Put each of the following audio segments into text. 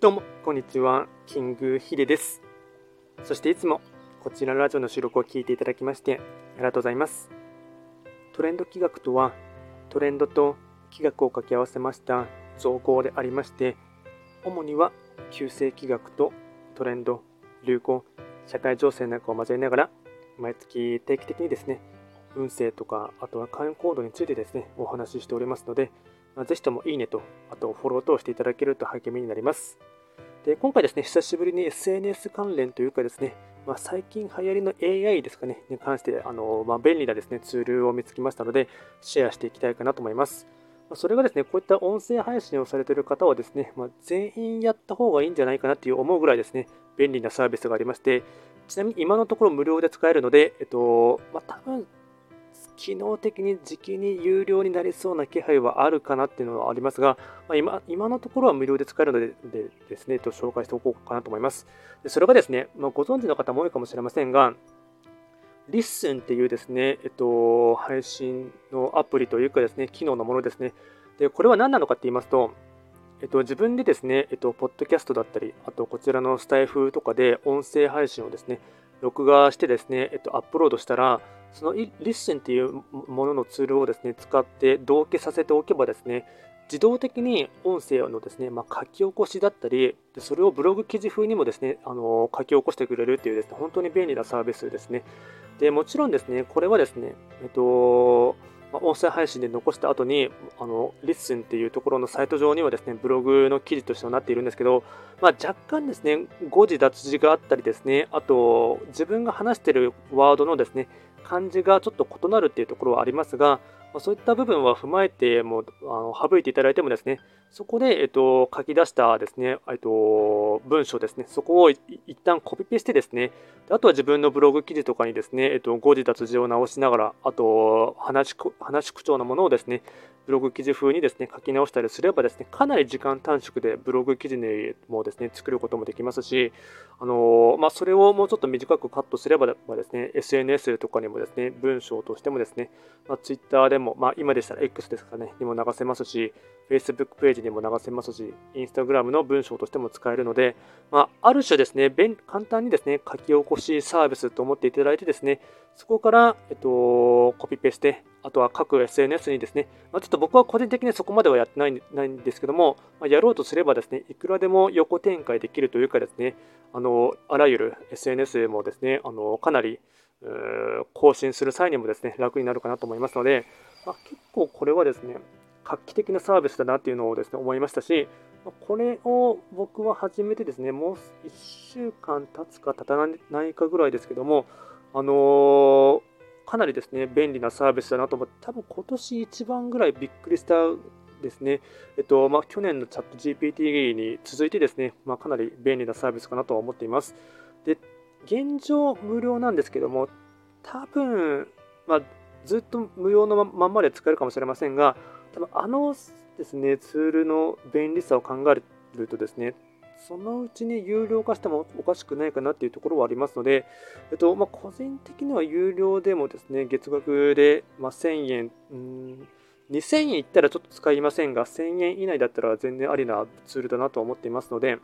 どうも、こんにちは。キングヒデです。そしていつもこちらのラジオの収録を聞いていただきましてありがとうございます。トレンド企画とは、トレンドと企画を掛け合わせました造語でありまして、主には旧世企画とトレンド、流行、社会情勢なんかを交えながら、毎月定期的にですね、運勢とか、あとは会員行動についてですね、お話ししておりますので、ぜひともいいねと、あとフォロー等していただけると励みになります。で今回ですね、久しぶりに SNS 関連というかですね、まあ、最近流行りの AI ですかね、に関してあの、まあ、便利なですね、ツールを見つけましたので、シェアしていきたいかなと思います。それがですね、こういった音声配信をされている方はですね、まあ、全員やった方がいいんじゃないかなっていう思うぐらいですね、便利なサービスがありまして、ちなみに今のところ無料で使えるので、えっと、まあ、多分機能的に時期に有料になりそうな気配はあるかなっていうのはありますが、まあ、今今のところは無料で使えるのででですね、と紹介しておこうかなと思います。でそれがですね、まあ、ご存知の方も多いかもしれませんが、リッスンっていうですね、えっと、配信のアプリというかですね、機能のものですね。で、これは何なのかって言いますと、えっと、自分でですね、えっと、ポッドキャストだったり、あとこちらのスタイフとかで音声配信をですね、録画してですね、えっと、アップロードしたら、その LISTEN っていうもののツールをですね、使って同期させておけばですね、自動的に音声のですね、まあ、書き起こしだったり、それをブログ記事風にもですね、あの書き起こしてくれるっていうですね、本当に便利なサービスですね。で、もちろんですね、これはですね、えっと、まあ音声配信で残した後に、あの、 LISTEN っていうところのサイト上にはですね、ブログの記事としてはなっているんですけど、まあ、若干ですね、誤字脱字があったりですね、あと、自分が話しているワードのですね、漢字がちょっと異なるっていうところはありますが、ま、そういった部分は踏まえてもあの省いていただいてもですね、そこで、えっと、書き出したですね、えっと、文章ですね、そこを一旦コピペしてですね、あとは自分のブログ記事とかにですね、えっと、誤字脱字を直しながら、あと話、話口調のものをですね、ブログ記事風にですね、書き直したりすればですね、かなり時間短縮でブログ記事にもですね、作ることもできますし、あのまあ、それをもうちょっと短くカットすればですね、SNS とかにもですね、文章としてもですね、まあ、Twitter でも、まあ、今でしたら X ですかね、にも流せますし、Facebook ページにも流せますし、Instagram の文章としても使えるので、まあ、ある種ですね、簡単にですね、書き起こしサービスと思っていただいてですね、そこから、えっと、コピペして、あとは各 SNS にですね、まあ、ちょっと僕は個人的にそこまではやってないないんですけども、まあ、やろうとすればですね、いくらでも横展開できるというかですね、あのあらゆる SNS もですね、あのかなり更新する際にもですね、楽になるかなと思いますので、まあ、結構これはですね、画期的なサービスだなっていうのをですね、思いましたし、これを僕は始めてですね、もう1週間経つか経たないかぐらいですけども、あのー、かなりですね、便利なサービスだなと思って、多分今年一番ぐらいびっくりしたですね。えっと、まあ、去年のチャット GPT に続いてですね、まあ、かなり便利なサービスかなとは思っています。で、現状無料なんですけども、多分、まあ、ずっと無料のまんまで使えるかもしれませんが、多分あのですね、ツールの便利さを考えるとですね、そのうちに有料化してもおかしくないかなっていうところはありますので、えっとまあ、個人的には有料でもですね、月額で、まあ、1000円、うん2000円いったらちょっと使いませんが、1000円以内だったら全然ありなツールだなと思っていますので、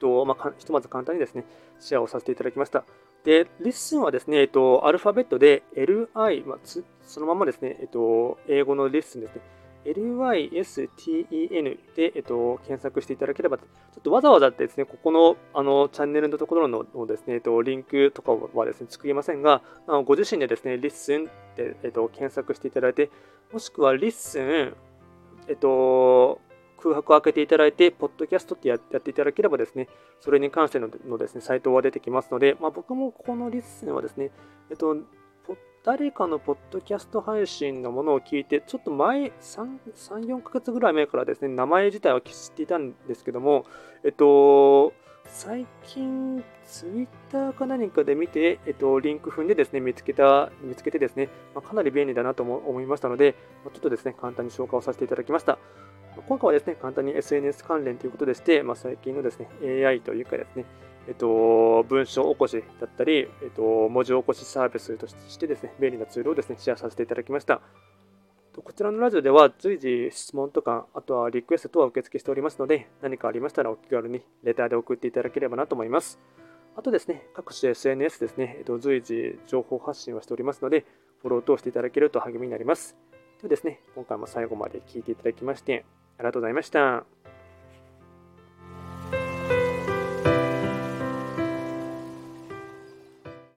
とまあ、ひとまず簡単にですね、シェアをさせていただきました。で、 LISTEN はですね、えっと、アルファベットで LI、まあ、そのままですね、えっと、英語の listen ですね。LISTEN で、えっと、検索していただければ、ちょっとわざわざですね、ここのあのチャンネルのところのですね、えっと、リンクとかはですね、作りませんが、あのご自身でですね、 LISTEN で、えっと、検索していただいて、もしくは LISTEN、えっと、空白を開けていただいて、ポッドキャストってやっていただければですね、それに関してののですね、サイトは出てきますので、まあ、僕もこの LISTEN はですね、えっと、誰かのポッドキャスト配信のものを聞いて、ちょっと前、3、3 4ヶ月ぐらい前からですね、名前自体は知っていたんですけども、えっと、最近、ツイッターか何かで見て、えっと、リンク踏んでですね、見つけた、見つけてですね、まあ、かなり便利だなと思いましたので、ちょっとですね、簡単に紹介をさせていただきました。今回はですね、簡単に SNS 関連ということでして、まあ、最近のですね、AI というかですね、えっと、文章起こしだったり、えっと、文字起こしサービスとしてですね、便利なツールをですね、シェアさせていただきました。こちらのラジオでは随時質問とか、あとはリクエスト等は受付しておりますので、何かありましたらお気軽にレターで送っていただければなと思います。あとですね、各種 SNS ですね、えっと、随時情報発信をしておりますので、フォローを通していただけると励みになります。ではですね、今回も最後まで聞いていただきまして、ありがとうございました。